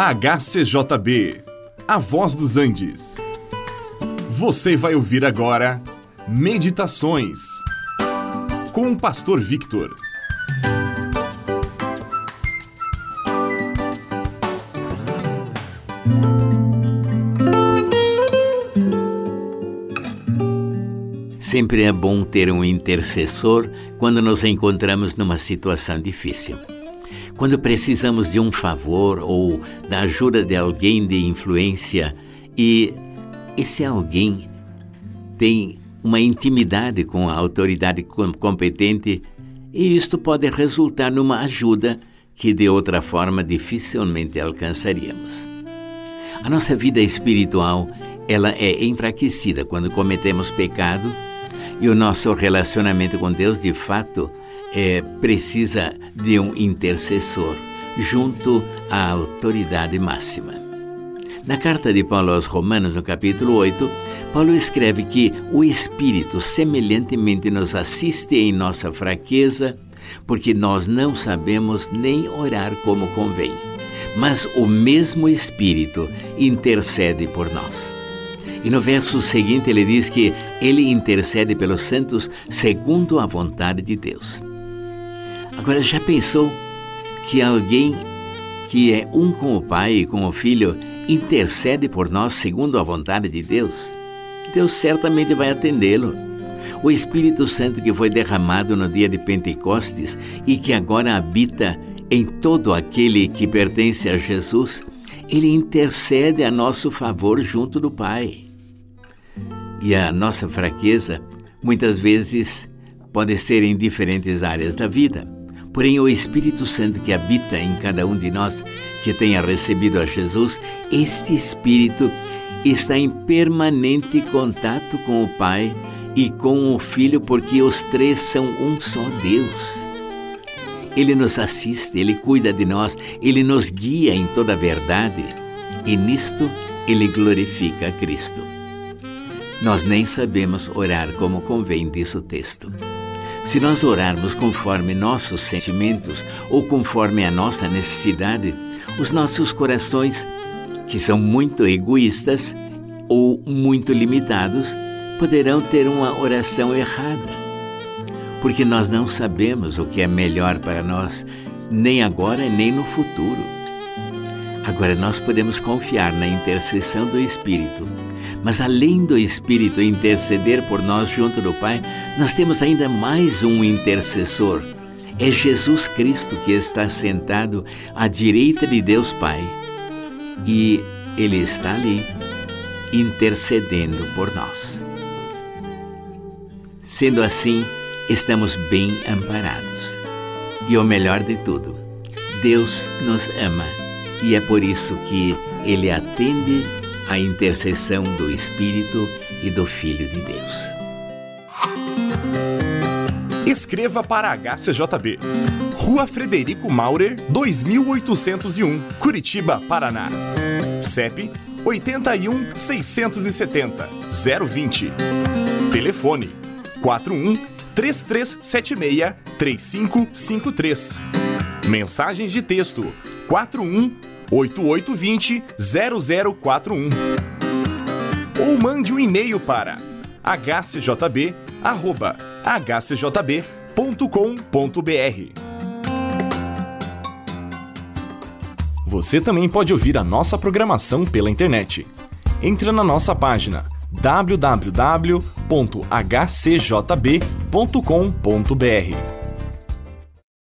HCJB, A Voz dos Andes. Você vai ouvir agora Meditações com o Pastor Victor. Sempre é bom ter um intercessor quando nos encontramos numa situação difícil. Quando precisamos de um favor ou da ajuda de alguém de influência e esse alguém tem uma intimidade com a autoridade competente e isto pode resultar numa ajuda que de outra forma dificilmente alcançaríamos. A nossa vida espiritual, ela é enfraquecida quando cometemos pecado e o nosso relacionamento com Deus, de fato, é, precisa de um intercessor junto à autoridade máxima. Na carta de Paulo aos Romanos, no capítulo 8, Paulo escreve que o Espírito semelhantemente nos assiste em nossa fraqueza, porque nós não sabemos nem orar como convém. Mas o mesmo Espírito intercede por nós. E no verso seguinte ele diz que ele intercede pelos santos segundo a vontade de Deus. Agora, já pensou que alguém que é um com o Pai e com o Filho intercede por nós segundo a vontade de Deus? Deus certamente vai atendê-lo. O Espírito Santo que foi derramado no dia de Pentecostes e que agora habita em todo aquele que pertence a Jesus, ele intercede a nosso favor junto do Pai. E a nossa fraqueza, muitas vezes, pode ser em diferentes áreas da vida. Porém, o Espírito Santo que habita em cada um de nós que tenha recebido a Jesus, este Espírito está em permanente contato com o Pai e com o Filho, porque os três são um só Deus. Ele nos assiste, ele cuida de nós, ele nos guia em toda a verdade e nisto ele glorifica a Cristo. Nós nem sabemos orar como convém, diz o texto. Se nós orarmos conforme nossos sentimentos ou conforme a nossa necessidade, os nossos corações, que são muito egoístas ou muito limitados, poderão ter uma oração errada. Porque nós não sabemos o que é melhor para nós, nem agora nem no futuro. Agora nós podemos confiar na intercessão do Espírito mas além do Espírito interceder por nós junto do Pai, nós temos ainda mais um intercessor. É Jesus Cristo que está sentado à direita de Deus Pai. E Ele está ali, intercedendo por nós. Sendo assim, estamos bem amparados. E o melhor de tudo, Deus nos ama e é por isso que Ele atende a intercessão do Espírito e do Filho de Deus. Escreva para HCJB. Rua Frederico Maurer, 2801, Curitiba, Paraná. CEP 81 670 020. Telefone 41 3376 3553. Mensagens de texto 41 8820 0041. Ou mande um e-mail para hcjb@hcjb.com.br. Você também pode ouvir a nossa programação pela internet. Entre na nossa página www.hcjb.com.br